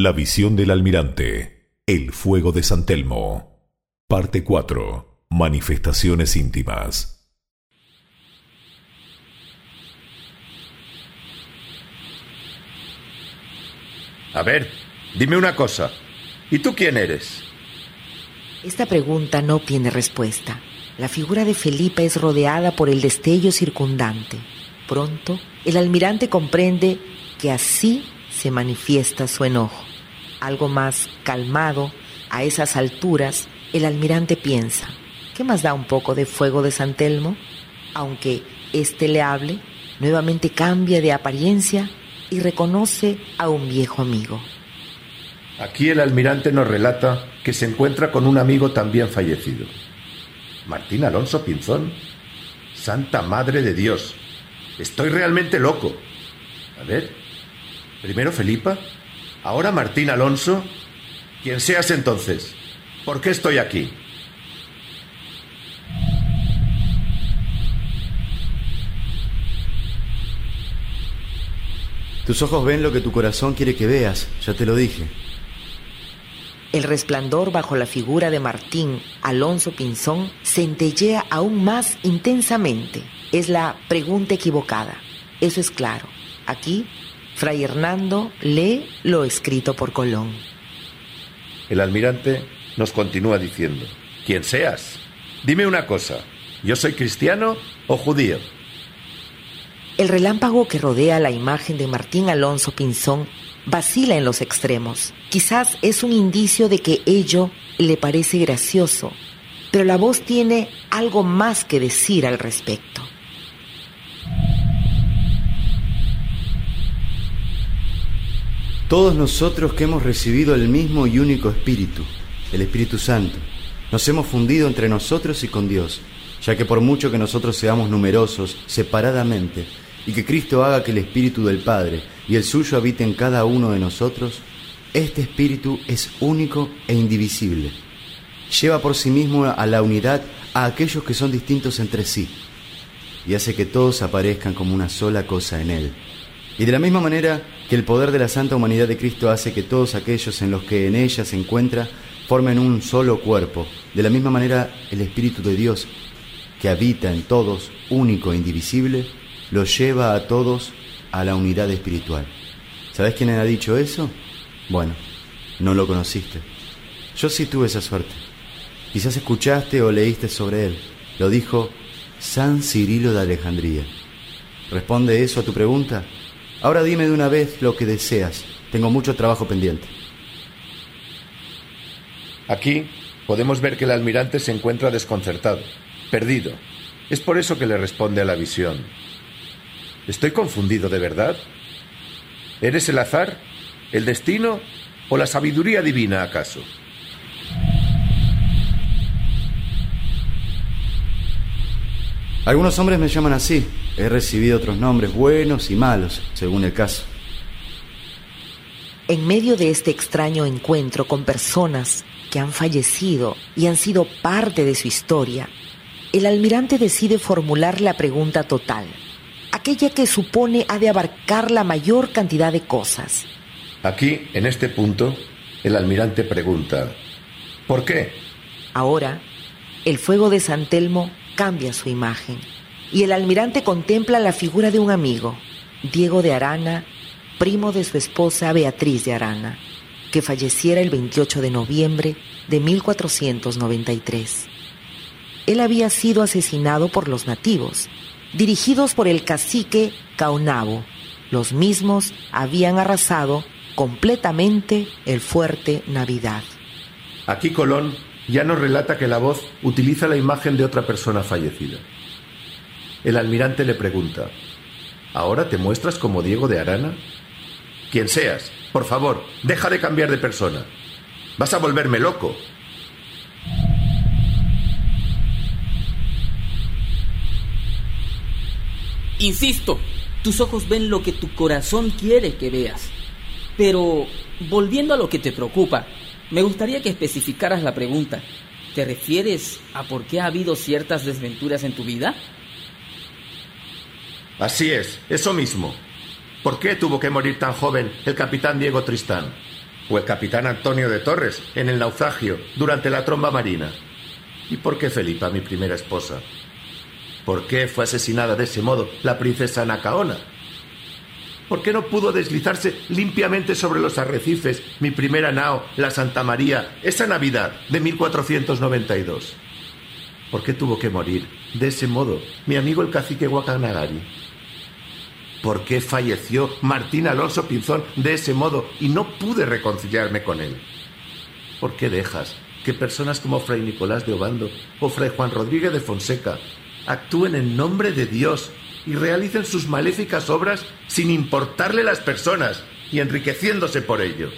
La visión del almirante. El fuego de San Telmo. Parte 4. Manifestaciones íntimas. A ver, dime una cosa. ¿Y tú quién eres? Esta pregunta no tiene respuesta. La figura de Felipe es rodeada por el destello circundante. Pronto, el almirante comprende que así se manifiesta su enojo. Algo más calmado, a esas alturas, el almirante piensa, ¿qué más da un poco de fuego de San Telmo? Aunque éste le hable, nuevamente cambia de apariencia y reconoce a un viejo amigo. Aquí el almirante nos relata que se encuentra con un amigo también fallecido. Martín Alonso Pinzón. Santa Madre de Dios. Estoy realmente loco. A ver, Primero Felipa, ahora Martín Alonso. Quien seas entonces, ¿por qué estoy aquí? Tus ojos ven lo que tu corazón quiere que veas, ya te lo dije. El resplandor bajo la figura de Martín Alonso Pinzón centellea aún más intensamente. Es la pregunta equivocada. Eso es claro. Aquí Fray Hernando lee lo escrito por Colón. El almirante nos continúa diciendo, quien seas, dime una cosa, ¿yo soy cristiano o judío? El relámpago que rodea la imagen de Martín Alonso Pinzón vacila en los extremos. Quizás es un indicio de que ello le parece gracioso, pero la voz tiene algo más que decir al respecto. Todos nosotros que hemos recibido el mismo y único Espíritu, el Espíritu Santo, nos hemos fundido entre nosotros y con Dios, ya que por mucho que nosotros seamos numerosos separadamente, y que Cristo haga que el Espíritu del Padre y el suyo habite en cada uno de nosotros, este Espíritu es único e indivisible. Lleva por sí mismo a la unidad a aquellos que son distintos entre sí, y hace que todos aparezcan como una sola cosa en Él. Y de la misma manera que el poder de la santa humanidad de Cristo hace que todos aquellos en los que en ella se encuentra formen un solo cuerpo, de la misma manera el Espíritu de Dios, que habita en todos, único e indivisible, los lleva a todos a la unidad espiritual. ¿Sabes quién ha dicho eso? Bueno, no lo conociste. Yo sí tuve esa suerte. Quizás escuchaste o leíste sobre él. Lo dijo San Cirilo de Alejandría. ¿Responde eso a tu pregunta? Ahora dime de una vez lo que deseas. Tengo mucho trabajo pendiente. Aquí podemos ver que el almirante se encuentra desconcertado, perdido. Es por eso que le responde a la visión. ¿Estoy confundido de verdad? ¿Eres el azar, el destino o la sabiduría divina acaso? Algunos hombres me llaman así. He recibido otros nombres buenos y malos, según el caso. En medio de este extraño encuentro con personas que han fallecido y han sido parte de su historia, el almirante decide formular la pregunta total, aquella que supone ha de abarcar la mayor cantidad de cosas. Aquí, en este punto, el almirante pregunta, ¿por qué? Ahora, el fuego de San Telmo cambia su imagen y el almirante contempla la figura de un amigo, Diego de Arana, primo de su esposa Beatriz de Arana, que falleciera el 28 de noviembre de 1493. Él había sido asesinado por los nativos, dirigidos por el cacique Caonabo. Los mismos habían arrasado completamente el fuerte Navidad. Aquí Colón ya nos relata que la voz utiliza la imagen de otra persona fallecida. El almirante le pregunta, ¿ahora te muestras como Diego de Arana? Quien seas, por favor, deja de cambiar de persona. Vas a volverme loco. Insisto, tus ojos ven lo que tu corazón quiere que veas. Pero, volviendo a lo que te preocupa, me gustaría que especificaras la pregunta. ¿Te refieres a por qué ha habido ciertas desventuras en tu vida? Así es, eso mismo. ¿Por qué tuvo que morir tan joven el capitán Diego Tristán? ¿O el capitán Antonio de Torres en el naufragio durante la tromba marina? ¿Y por qué Felipa, mi primera esposa? ¿Por qué fue asesinada de ese modo la princesa Anacaona? ¿Por qué no pudo deslizarse limpiamente sobre los arrecifes mi primera nao, la Santa María, esa Navidad de 1492? ¿Por qué tuvo que morir de ese modo mi amigo el cacique Guacanagari? ¿Por qué falleció Martín Alonso Pinzón de ese modo y no pude reconciliarme con él? ¿Por qué dejas que personas como Fray Nicolás de Obando o Fray Juan Rodríguez de Fonseca actúen en nombre de Dios y realicen sus maléficas obras sin importarle las personas y enriqueciéndose por ello?